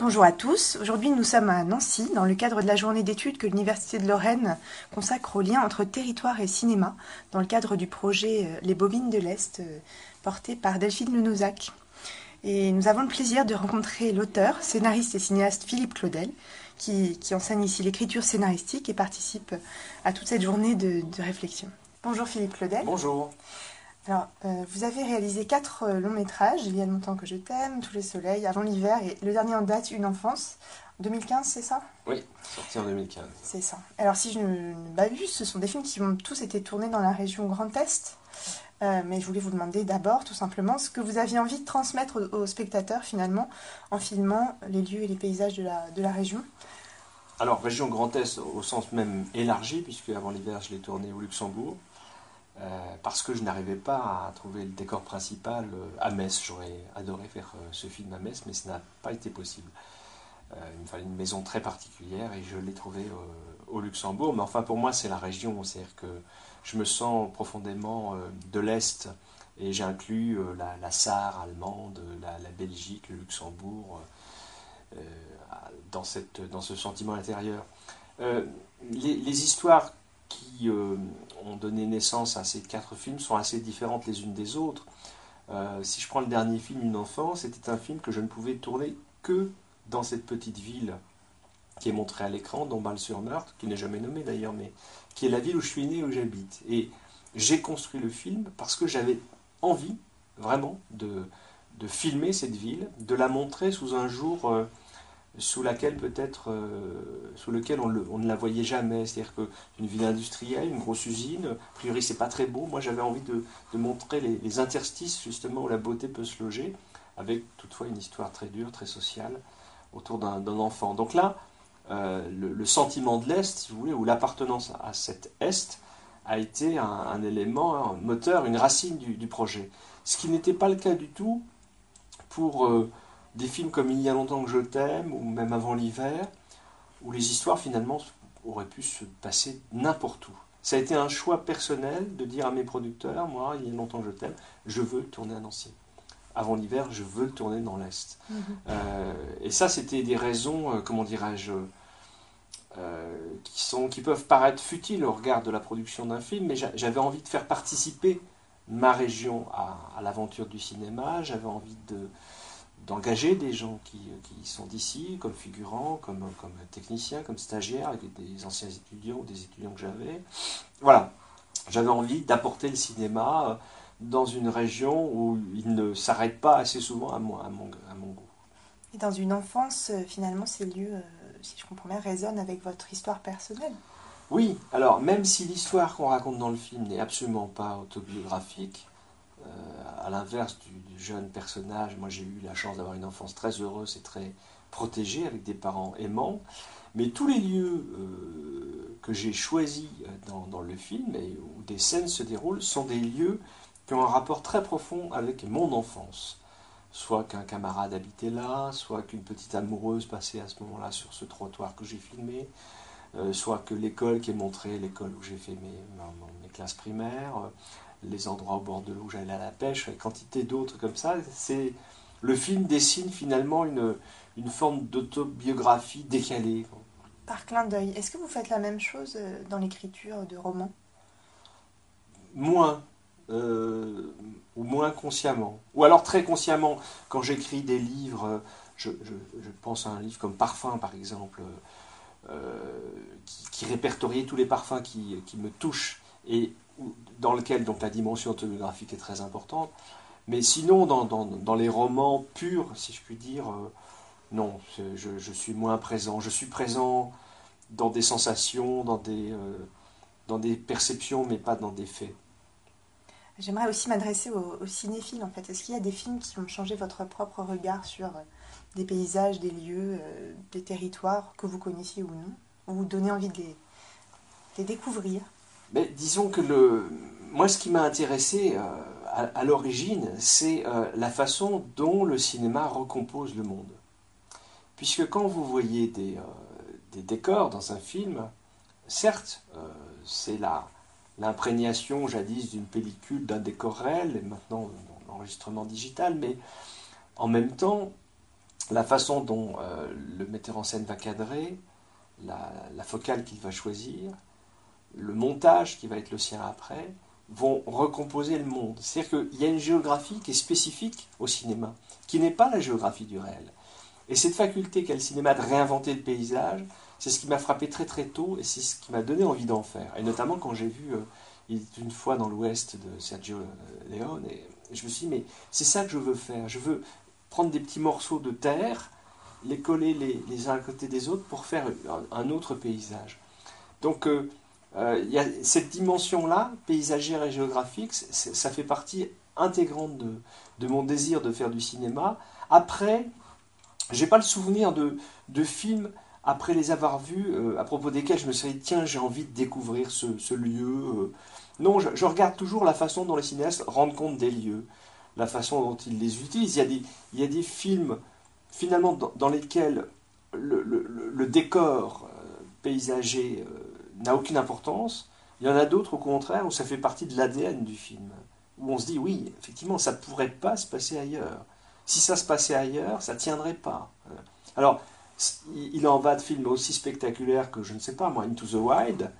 Bonjour à tous. Aujourd'hui, nous sommes à Nancy dans le cadre de la journée d'études que l'Université de Lorraine consacre au lien entre territoire et cinéma dans le cadre du projet euh, Les Bobines de l'Est euh, porté par Delphine Lenozac. Et nous avons le plaisir de rencontrer l'auteur, scénariste et cinéaste Philippe Claudel qui, enseigne ici l'écriture scénaristique et participe à toute cette journée de, réflexion. Bonjour Philippe Claudel. Bonjour. Alors, euh, vous avez réalisé quatre euh, longs métrages, Il y a longtemps que je t'aime, Tous les soleils, Avant l'hiver et le dernier en date, Une enfance. 2015, c'est ça? Oui, sorti en 2015. C'est ça. Alors, si je ne m'abuse, ce sont des films qui ont tous été tournés dans la région Grand Est. Euh, mais je voulais vous demander d'abord, tout simplement, ce que vous aviez envie de transmettre aux, spectateurs, finalement, en filmant les lieux et les paysages de la, de la région. Alors, région Grand Est au sens même élargi, puisque avant l'hiver, je l'ai tourné au Luxembourg. Euh, parce que je n'arrivais pas à trouver le décor principal euh, à Metz. J'aurais adoré faire euh, ce film à Metz, mais ce n'a pas été possible. il me fallait une maison très particulière et je l'ai trouvé au Luxembourg. Mais enfin, pour moi, c'est la région. C'est-à-dire que je me sens profondément de l'Est et j'inclus la, la, Sarre allemande, la, Belgique, le Luxembourg dans, cette, dans ce sentiment intérieur. Les, histoires qui euh, ont donné naissance à ces quatre films sont assez différentes les unes des autres. Euh, si je prends le dernier film, Une enfance, c'était un film que je ne pouvais tourner que dans cette petite ville qui est montrée à l'écran, Dombasle-sur-Meurthe, qui n'est jamais nommée d'ailleurs, mais qui est la ville où je suis né, où j'habite. Et j'ai construit le film parce que j'avais envie, vraiment, de, de, filmer cette ville, de la montrer sous un jour euh, sous laquelle peut-être, euh, sous lequel on, ne la voyait jamais. C'est-à-dire qu'une ville industrielle, une grosse usine, a priori c'est pas très beau. Moi j'avais envie de, montrer les, interstices justement où la beauté peut se loger, avec toutefois une histoire très dure, très sociale, autour d'un enfant. Donc là, euh, le, sentiment de l'Est, si vous voulez, ou l'appartenance à cet Est, a été un, élément, un moteur, une racine du, projet. Ce qui n'était pas le cas du tout pour... Euh, des films comme Il y a longtemps que je t'aime, ou même Avant l'hiver, où les histoires finalement auraient pu se passer n'importe où. Ça a été un choix personnel de dire à mes producteurs, moi, il y a longtemps que je t'aime, je veux tourner à Nancy. Avant l'hiver, je veux le tourner dans l'Est. Mhm. Euh, et ça, c'était des raisons, euh, comment dirais-je, euh, qui, sont, qui peuvent paraître futiles au regard de la production d'un film, mais j'avais envie de faire participer ma région à l'aventure du cinéma, j'avais envie de, d'engager des gens qui, qui sont d'ici, comme figurants, comme, comme techniciens, comme stagiaires, avec des anciens étudiants ou des étudiants que j'avais. Voilà, j'avais envie d'apporter le cinéma euh, dans une région où il ne s'arrête pas assez souvent à, moi, à, mon, à mon goût. Et dans une enfance, euh, finalement, ces lieux, euh, si je comprends bien, résonnent avec votre histoire personnelle Oui, alors même si l'histoire qu'on raconte dans le film n'est absolument pas autobiographique, à l'inverse du, jeune personnage, moi j'ai eu la chance d'avoir une enfance très heureuse et très protégée avec des parents aimants. Mais tous les lieux euh, que j'ai choisis dans, le film et où des scènes se déroulent sont des lieux qui ont un rapport très profond avec mon enfance. Soit qu'un camarade habitait là, soit qu'une petite amoureuse passait à ce moment-là sur ce trottoir que j'ai filmé, euh, soit que l'école qui est montrée, l'école où j'ai fait mes, classes primaires, les endroits au bord de l'eau où j'allais à la pêche, et quantité d'autres comme ça. C'est le film dessine finalement une, une forme d'autobiographie décalée. Par clin d'œil, est-ce que vous faites la même chose euh, dans l'écriture de romans? Moins, euh, ou moins consciemment. Ou alors très consciemment, quand j'écris des livres, je, je, pense à un livre comme Parfum par exemple, euh, qui, qui, répertoriait tous les parfums qui, qui me touchent. Et dans lequel donc la dimension autobiographique est très importante. Mais sinon, dans, dans, les romans purs, si je puis dire, euh, non, je, je, suis moins présent. Je suis présent dans des sensations, dans des, euh, dans des perceptions, mais pas dans des faits. J'aimerais aussi m'adresser aux, cinéphiles, en fait. Est-ce qu'il y a des films qui ont changé votre propre regard sur euh, des paysages, des lieux, des territoires que vous connaissiez ou non? Ou vous donnez envie de les découvrir? Mais disons que le, moi, ce qui m'a intéressé euh, à, l'origine, c'est euh, la façon dont le cinéma recompose le monde. Puisque quand vous voyez des, euh, des décors dans un film, certes, c'est l'imprégnation jadis d'une pellicule, d'un décor réel, et maintenant l'enregistrement digital, mais en même temps, la façon dont le metteur en scène va cadrer, la, focale qu'il va choisir, le montage qui va être le sien après, vont recomposer le monde. C'est-à-dire qu'il y a une géographie qui est spécifique au cinéma, qui n'est pas la géographie du réel. Et cette faculté qu'a le cinéma de réinventer le paysage, c'est ce qui m'a frappé très très tôt et c'est ce qui m'a donné envie d'en faire. Et notamment quand j'ai vu euh, une fois dans l'Ouest de Sergio Leone, et je me suis dit, mais c'est ça que je veux faire. Je veux prendre des petits morceaux de terre les coller les, uns à côté des autres pour faire un, autre paysage. Donc euh, euh, y a cette dimension-là, paysagère et géographique, ça fait partie intégrante de, mon désir de faire du cinéma. Après, j'ai pas le souvenir de, de, films après les avoir vus euh, à propos desquels je me suis dit tiens j'ai envie de découvrir ce, lieu. Non, je, regarde toujours la façon dont les cinéastes rendent compte des lieux, la façon dont ils les utilisent. Il y a des, il y a des films finalement dans, lesquels le, décor euh, paysager euh, n'a aucune importance, il y en a d'autres au contraire où ça fait partie de l'ADN du film, où on se dit oui, effectivement, ça ne pourrait pas se passer ailleurs. Si ça se passait ailleurs, ça ne tiendrait pas. Alors, il en va de films aussi spectaculaires que, je ne sais pas, moi, Into the Wild,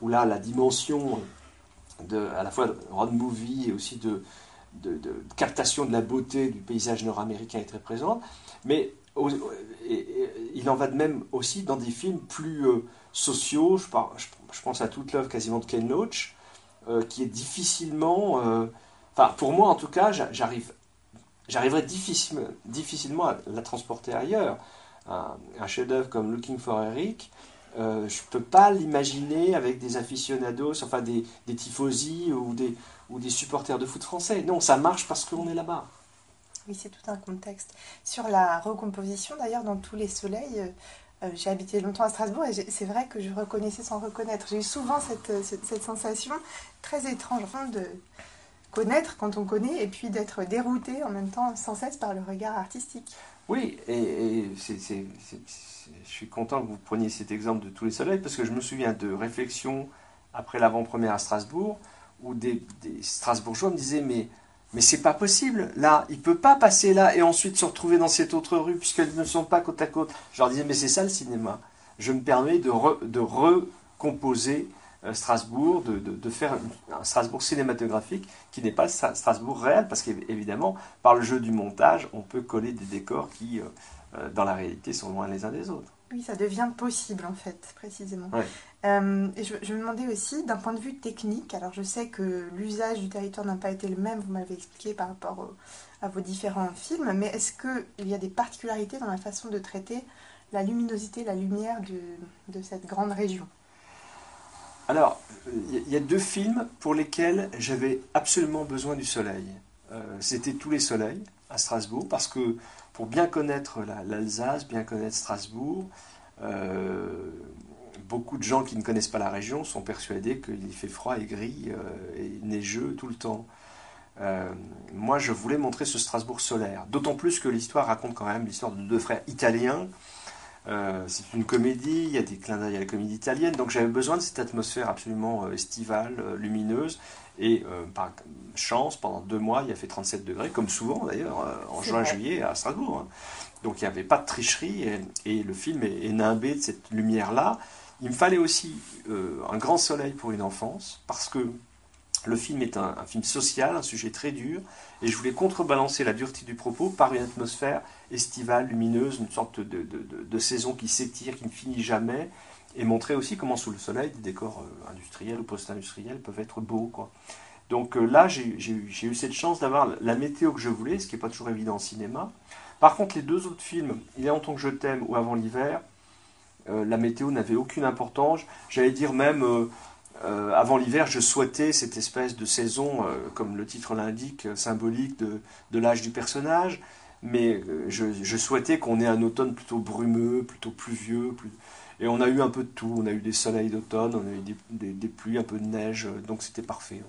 où là, la dimension de, à la fois de road movie et aussi de, de, captation de la beauté du paysage nord-américain est très présente, mais il en va de même aussi dans des films plus euh, sociaux. Je, pense à toute l'œuvre quasiment de Ken Loach, euh, qui est difficilement, euh, enfin pour moi en tout cas, j'arrive, j'arriverai difficilement, à la transporter ailleurs. Un, chef-d'œuvre comme Looking for Eric, je ne peux pas l'imaginer avec des aficionados, enfin des, des tifosi ou des, ou des supporters de foot français. Non, ça marche parce qu'on est là-bas. Oui, c'est tout un contexte. Sur la recomposition, d'ailleurs, dans tous les soleils, euh, euh, j'ai habité longtemps à Strasbourg et c'est vrai que je reconnaissais sans reconnaître. J'ai eu souvent cette, euh, cette, sensation très étrange de connaître quand on connaît et puis d'être dérouté en même temps sans cesse par le regard artistique. Oui, et, je suis content que vous preniez cet exemple de tous les soleils parce que je me souviens de réflexions après l'avant-première à Strasbourg où des, Strasbourgeois me disaient mais mais c'est pas possible. Là, il peut pas passer là et ensuite se retrouver dans cette autre rue puisqu'elles ne sont pas côte à côte. Je leur disais mais c'est ça le cinéma. Je me permets de, de recomposer euh, Strasbourg, de, de, faire un Strasbourg cinématographique qui n'est pas Strasbourg réel parce qu'évidemment par le jeu du montage on peut coller des décors qui euh, euh, dans la réalité sont loin les uns des autres. Oui, ça devient possible en fait, précisément. Euh, je, me demandais aussi, d'un point de vue technique, alors je sais que l'usage du territoire n'a pas été le même, vous m'avez expliqué par rapport à vos différents films, mais est-ce qu'il y a des particularités dans la façon de traiter la luminosité, la lumière de, cette grande région? Alors, il y a deux films pour lesquels j'avais absolument besoin du soleil. Euh, c'était Tous les soleils à Strasbourg, parce que pour bien connaître l'Alsace, bien connaître Strasbourg, euh, beaucoup de gens qui ne connaissent pas la région sont persuadés qu'il fait froid et gris euh, et neigeux tout le temps. Euh, moi, je voulais montrer ce Strasbourg solaire, d'autant plus que l'histoire raconte quand même l'histoire de deux frères italiens. c'est une comédie, il y a des clins d'œil à la comédie italienne, donc j'avais besoin de cette atmosphère absolument estivale, lumineuse, et euh, par chance, pendant deux mois, il a fait 37 degrés, comme souvent d'ailleurs, euh, en juin-juillet à Strasbourg. Hein. Donc il n'y avait pas de tricherie et, le film est, nimbé de cette lumière-là. Il me fallait aussi euh, un grand soleil pour une enfance, parce que le film est un, film social, un sujet très dur, et je voulais contrebalancer la dureté du propos par une atmosphère estivale, lumineuse, une sorte de, saison qui s'étire, qui ne finit jamais, et montrer aussi comment sous le soleil des décors euh, industriels ou post-industriels peuvent être beaux. Quoi. Donc euh, là, j'ai eu cette chance d'avoir la météo que je voulais, ce qui n'est pas toujours évident en cinéma. Par contre, les deux autres films, Il est en tant que je t'aime ou Avant l'hiver, la météo n'avait aucune importance. J'allais dire même, avant l'hiver, je souhaitais cette espèce de saison, comme le titre l'indique, symbolique de, de l'âge du personnage. Mais je, souhaitais qu'on ait un automne plutôt brumeux, plutôt pluvieux, et on a eu un peu de tout. On a eu des soleils d'automne, on a eu des, pluies, un peu de neige, donc c'était parfait.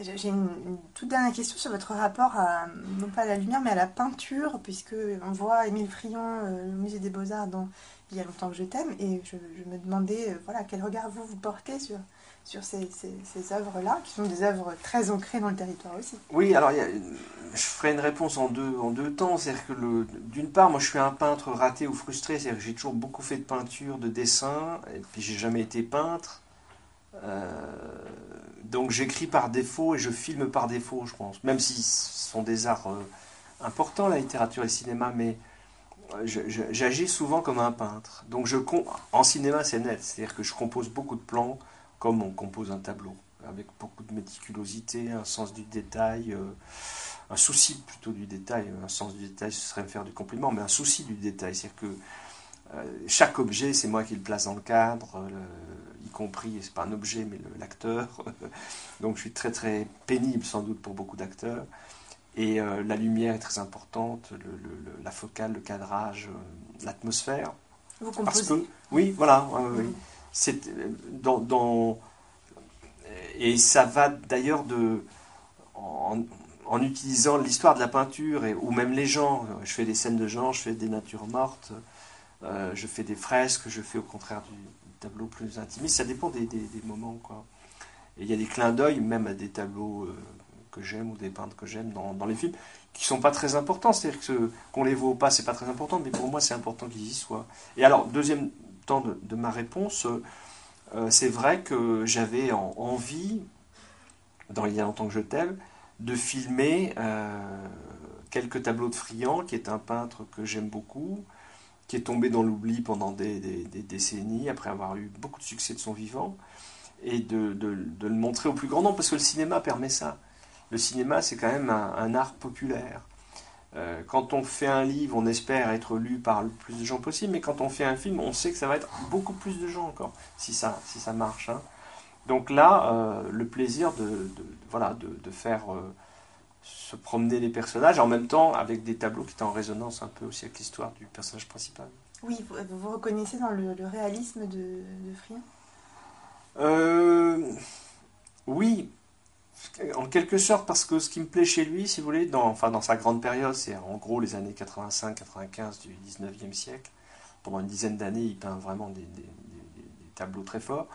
J'ai une, toute dernière question sur votre rapport, à, non pas à la lumière, mais à la peinture, puisque on voit Émile Friand euh, au Musée des Beaux-Arts dans Il y a longtemps que je t'aime, et je, me demandais euh, voilà, quel regard vous, vous portez sur, sur ces, œuvres-là, qui sont des œuvres très ancrées dans le territoire aussi. Oui, alors je ferai une réponse en deux, en deux temps. C'est-à-dire que d'une part, moi je suis un peintre raté ou frustré, c'est-à-dire que j'ai toujours beaucoup fait de peinture, de dessin, et puis j'ai jamais été peintre. Euh, donc j'écris par défaut et je filme par défaut, je pense. Même si ce sont des arts euh, importants, la littérature et le cinéma, mais euh, j'agis souvent comme un peintre. Donc je en cinéma, c'est net, c'est-à-dire que je compose beaucoup de plans comme on compose un tableau, avec beaucoup de méticulosité, un sens du détail, un souci plutôt du détail. Un sens du détail, ce serait me faire du compliment, mais un souci du détail. C'est-à-dire que chaque objet, c'est moi qui le place dans le cadre, compris, c'est pas un objet, mais l'acteur. Donc je suis très très pénible sans doute pour beaucoup d'acteurs. Et euh, la lumière est très importante, la focale, le cadrage, l'atmosphère. Vous composez Oui, voilà. oui c'est dans, et ça va d'ailleurs de en, utilisant l'histoire de la peinture et, ou même les gens. Je fais des scènes de gens, je fais des natures mortes, euh, je fais des fresques, je fais au contraire du tableau plus intimiste. Ça dépend des, moments quoi. Et il y a des clins d'œil même à des tableaux euh, que j'aime ou des peintres que j'aime dans, les films qui sont pas très importants. C'est-à-dire que qu'on les voit ou pas, c'est pas très important, mais pour moi c'est important qu'ils y soient. Et alors deuxième temps de, ma réponse, euh, c'est vrai que j'avais envie, dans Il y a longtemps que je t'aime, de filmer euh, quelques tableaux de Friand, qui est un peintre que j'aime beaucoup, qui est tombé dans l'oubli pendant des, décennies, après avoir eu beaucoup de succès de son vivant, et de, le montrer au plus grand nombre, parce que le cinéma permet ça. Le cinéma, c'est quand même un art populaire. Euh, quand on fait un livre, on espère être lu par le plus de gens possible, mais quand on fait un film, on sait que ça va être beaucoup plus de gens encore, si ça, si ça marche. Hein. Donc là, euh, le plaisir de, voilà, de, faire euh, se promener les personnages, en même temps avec des tableaux qui étaient en résonance un peu aussi avec l'histoire du personnage principal. Oui, vous vous reconnaissez dans le, réalisme de, de Friand Oui, en quelque sorte, parce que ce qui me plaît chez lui, si vous voulez, dans, enfin, dans sa grande période, c'est en gros les années 85-95 du 19e siècle. Pendant une dizaine d'années, il peint vraiment des, tableaux très forts.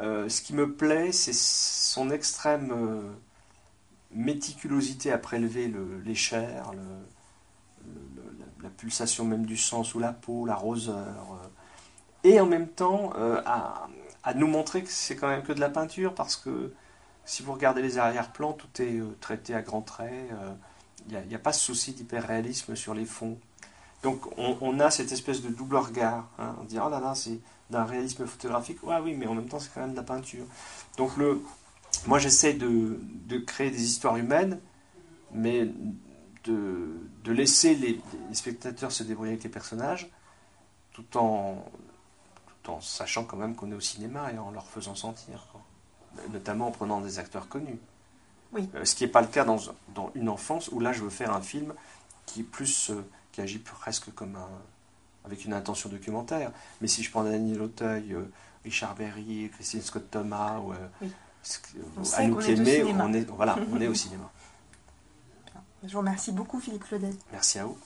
Euh, ce qui me plaît, c'est son extrême euh, méticulosité à prélever les chairs, la, pulsation même du sang sous la peau, la roseur, euh, et en même temps à, à, nous montrer que c'est quand même que de la peinture, parce que si vous regardez les arrière-plans, tout est euh, traité à grands traits. Il euh, n'y a, pas ce souci d'hyper-réalisme sur les fonds. Donc on, a cette espèce de double regard. Hein. On dit, oh là là, c'est d'un réalisme photographique. Ouais, oui, mais en même temps, c'est quand même de la peinture. Donc le, moi, j'essaie de, créer des histoires humaines, mais de, laisser les, spectateurs se débrouiller avec les personnages, tout en, tout en sachant quand même qu'on est au cinéma et en leur faisant sentir notamment en prenant des acteurs connus. Oui. Euh, ce qui n'est pas le cas dans, dans, Une enfance, où là je veux faire un film qui est plus, euh, qui agit presque comme un, avec une intention documentaire. Mais si je prends Daniel Auteuil, euh, Richard Berry, Christine Scott Thomas, ou oui. Anouk Aimé, on est, voilà, on est au cinéma. Je vous remercie beaucoup Philippe Claudet. Merci à vous.